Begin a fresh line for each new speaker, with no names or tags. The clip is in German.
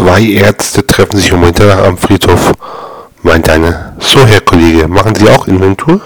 Zwei Ärzte treffen sich um Mitternacht am Friedhof, meint eine. So, Herr Kollege, machen Sie auch Inventur?